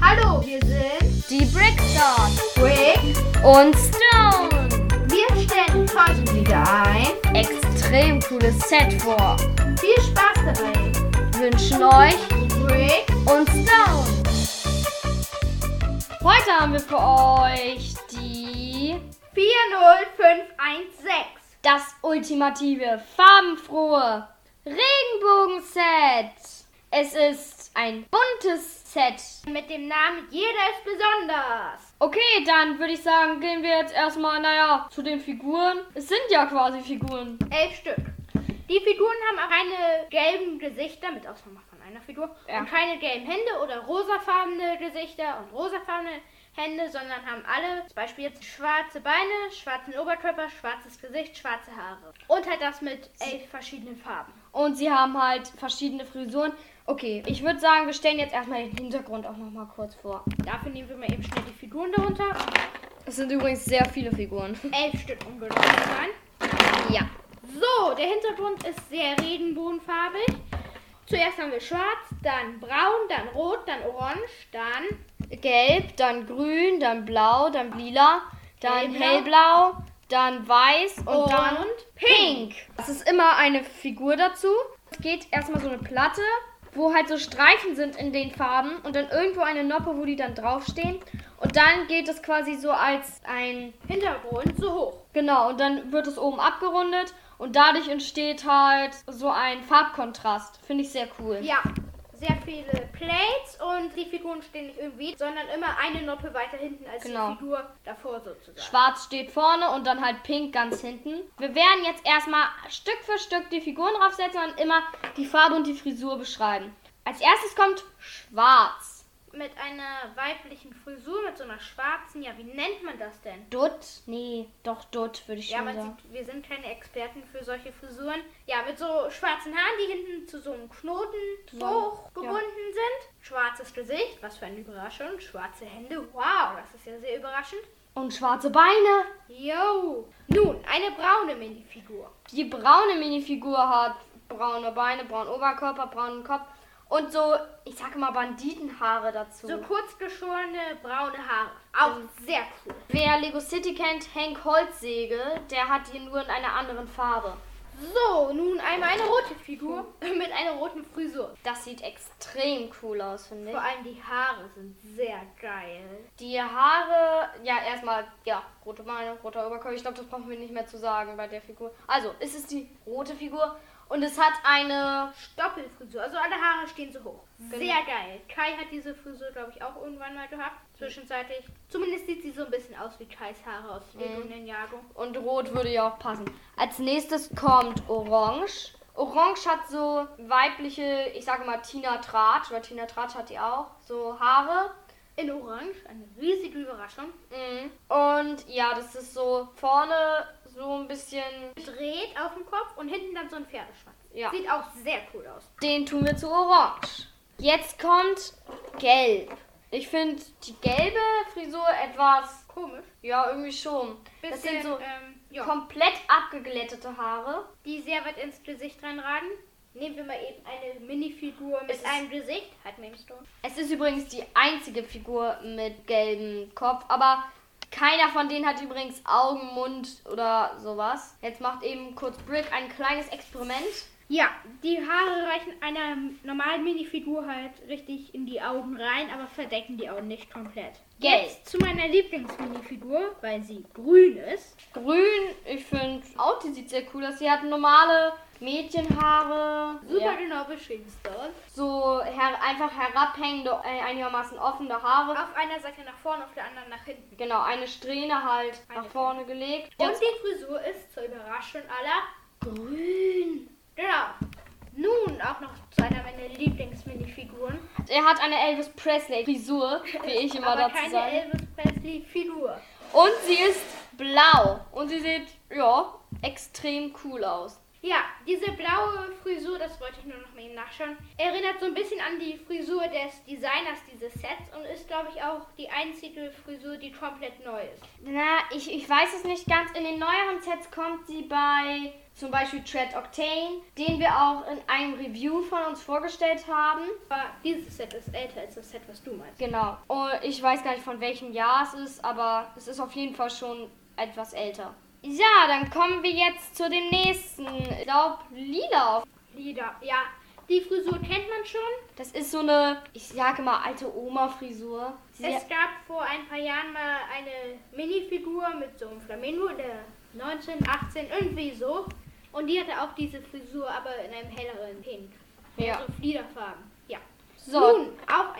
Hallo, wir sind Die Brickstars Brick. und Stone. Wir stellen heute wieder ein. Extrem cooles Set vor. Viel Spaß dabei. Wünschen euch Brick. und Stone. Heute haben wir für euch die 40516. das ultimative farbenfrohe Regenbogen-Set. Es ist ein buntes Set. Mit dem Namen Jeder ist besonders. Okay, dann würde ich sagen, gehen wir jetzt erstmal, naja, zu den Figuren. Es sind ja quasi Figuren. Elf Stück. Die Figuren haben auch keine gelben Gesichter, mit Ausnahme von einer Figur. Ja. Und keine gelben Hände oder rosafarbene Gesichter und rosafarbene Hände, sondern haben alle, zum Beispiel jetzt schwarze Beine, schwarzen Oberkörper, schwarzes Gesicht, schwarze Haare. Und halt das mit elf verschiedenen Farben. Und sie haben halt verschiedene Frisuren. Okay, ich würde sagen, wir stellen jetzt erstmal den Hintergrund auch nochmal kurz vor. Dafür nehmen wir mal eben schnell die Figuren darunter. Es sind übrigens sehr viele Figuren. Elf Stück, um genau zu sein. Ja. So, der Hintergrund ist sehr regenbogenfarbig. Zuerst haben wir schwarz, dann braun, dann rot, dann orange, dann Gelb, dann grün, dann blau, dann lila, dann Hellblau. hellblau, dann weiß und, Und dann pink. Es ist immer eine Figur dazu. Es geht erstmal so eine Platte, wo halt so Streifen sind in den Farben und dann irgendwo eine Noppe, wo die dann draufstehen. Und dann geht es quasi so als ein Hintergrund so hoch. Genau, und dann wird es oben abgerundet und dadurch entsteht halt so ein Farbkontrast. Finde ich sehr cool. Ja, sehr viele Plates und die Figuren stehen nicht irgendwie, sondern immer eine Noppe weiter hinten als Genau. die Figur davor sozusagen. Schwarz steht vorne und dann halt pink ganz hinten. Wir werden jetzt erstmal Stück für Stück die Figuren draufsetzen und immer die Farbe und die Frisur beschreiben. Als erstes kommt schwarz. Mit einer weiblichen Frisur, mit so einer schwarzen, ja, wie nennt man das denn? Dutt? Nee, doch Dutt würde ich Ja, schon sagen. sieht, wir sind keine Experten für solche Frisuren. Ja, mit so schwarzen Haaren, die hinten zu so einem Knoten Zusammen, hochgebunden sind. Schwarzes Gesicht, was für eine Überraschung. Schwarze Hände, wow, das ist ja sehr überraschend. Und schwarze Beine. Yo. Nun, eine braune Minifigur. Die braune Minifigur hat braune Beine, braunen Oberkörper, braunen Kopf und so, ich sage mal, Banditenhaare dazu. So kurz geschorene braune Haare. Auch sehr cool. Wer Lego City kennt, Hank Holzsäge, der hat die nur in einer anderen Farbe. So, nun einmal eine rote Figur mit einer roten Frisur. Das sieht extrem cool aus, finde ich. Vor allem die Haare sind sehr geil. Die Haare, ja, erstmal, ja, rote Beine, roter Oberkörper. Ich glaube, das brauchen wir nicht mehr zu sagen bei der Figur. Also, es ist die rote Figur und es hat eine. Stoppelfrisur, also alle Haare stehen so hoch. Genau. Sehr geil. Kai hat diese Frisur, glaube ich, auch irgendwann mal gehabt. Zwischenzeitlich. Zumindest sieht sie so ein bisschen aus wie Kais Haare aus Lego Mhm. Ninjago. Und rot würde ja auch passen. Als nächstes kommt Orange. Orange hat so weibliche, ich sage mal Tina Tratsch, weil Tina Tratsch hat die auch, so Haare. In Orange, eine riesige Überraschung. Mhm. Und ja, das ist so vorne so ein bisschen. Dreht auf dem Kopf und hinten dann so ein Pferdeschwanz. Ja. Sieht auch sehr cool aus. Den tun wir zu Orange. Jetzt kommt Gelb. Ich finde die gelbe Frisur etwas, Komisch. ja, irgendwie schon. Das Bisschen, sind so ähm, ja, komplett abgeglättete Haare. die sehr weit ins Gesicht reinragen. Nehmen wir mal eben eine Minifigur mit Es einem Gesicht. Halt im Stone. Es ist übrigens die einzige Figur mit gelbem Kopf, aber keiner von denen hat übrigens Augen, Mund oder sowas. Jetzt macht eben kurz Brick ein kleines Experiment. Ja, die Haare reichen einer normalen Minifigur halt richtig in die Augen rein, aber verdecken die Augen nicht komplett. Gelb. Jetzt zu meiner Lieblingsminifigur, weil sie grün ist. Grün, ich finde auch, die sieht sehr cool aus. Sie hat normale Mädchenhaare. Super Ja. genau beschrieben, Stone. so her einfach herabhängende, äh, einigermaßen offene Haare. Auf einer Seite nach vorne, auf der anderen nach hinten. Genau, eine Strähne halt Eine nach vorne gelegt. Und die Frisur ist zur Überraschung aller grün. Genau. Nun auch noch zu einer meiner Lieblingsminifiguren. Er hat eine Elvis Presley Frisur, wie ich immer aber dazu keine sage. Elvis Presley Figur. Und sie ist blau. Und sie sieht, ja, extrem cool aus. Ja, diese blaue Frisur, das wollte ich nur noch mal eben nachschauen, erinnert so ein bisschen an die Frisur des Designers dieses Sets und ist, glaube ich, auch die einzige Frisur, die komplett neu ist. Na, ich, ich weiß es nicht ganz. In den neueren Sets kommt sie bei zum Beispiel Tread Octane, den wir auch in einem Review von uns vorgestellt haben. Aber dieses Set ist älter als das Set, was du meinst. Genau. Und ich weiß gar nicht von welchem Jahr es ist, aber es ist auf jeden Fall schon etwas älter. Ja, dann kommen wir jetzt zu dem nächsten. Ich glaube, lila. Lieder, ja. Die Frisur kennt man schon. Das ist so eine, ich sage mal, alte Oma-Frisur. Es gab vor ein paar Jahren mal eine Minifigur mit so einem Flamingo, der 19, 18, irgendwie so. Und die hatte auch diese Frisur, aber in einem helleren Pink. Ja. So Fliederfarben. Ja. So. Nun,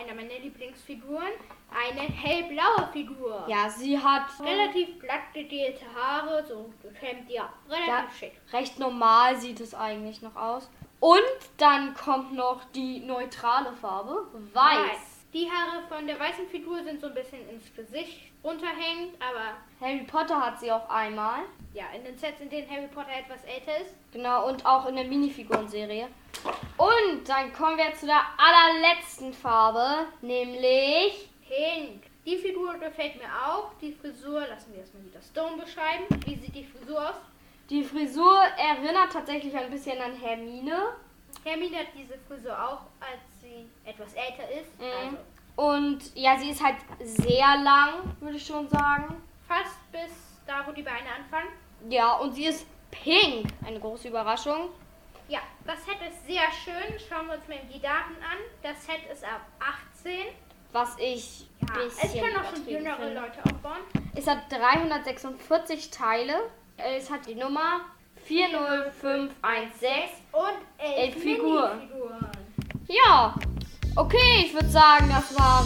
einer meiner Lieblingsfiguren. Eine hellblaue Figur. Ja, sie hat Relativ glatt gegelte Haare, so gekämmt, ja. Relativ Ja. schick. recht normal sieht es eigentlich noch aus. Und dann kommt noch die neutrale Farbe, weiß. Die Haare von der weißen Figur sind so ein bisschen ins Gesicht runterhängend, aber Harry Potter hat sie auch einmal. ja, in den Sets, in denen Harry Potter etwas älter ist. Genau, und auch in der Minifigurenserie. Und dann kommen wir zu der allerletzten Farbe, nämlich Pink. Die Figur gefällt mir auch. Die Frisur, lassen wir erstmal wieder Stone beschreiben. Wie sieht die Frisur aus? die Frisur erinnert tatsächlich ein bisschen an Hermine. Hermine hat diese Frisur auch, als sie etwas älter ist. Mhm. Also Und ja, sie ist halt sehr lang, würde ich schon sagen. fast bis da, wo die Beine anfangen. Ja, und sie ist pink. Eine große Überraschung. Ja, das Set ist sehr schön. Schauen wir uns mal die Daten an. Das Set ist ab 18. Was ich Ja, es können auch schon jüngere finde. Leute aufbauen. Es hat 346 Teile. Es hat die Nummer 40516. Und elf, Elf Figuren. Minifiguren. Ja, okay, ich würde sagen, das waren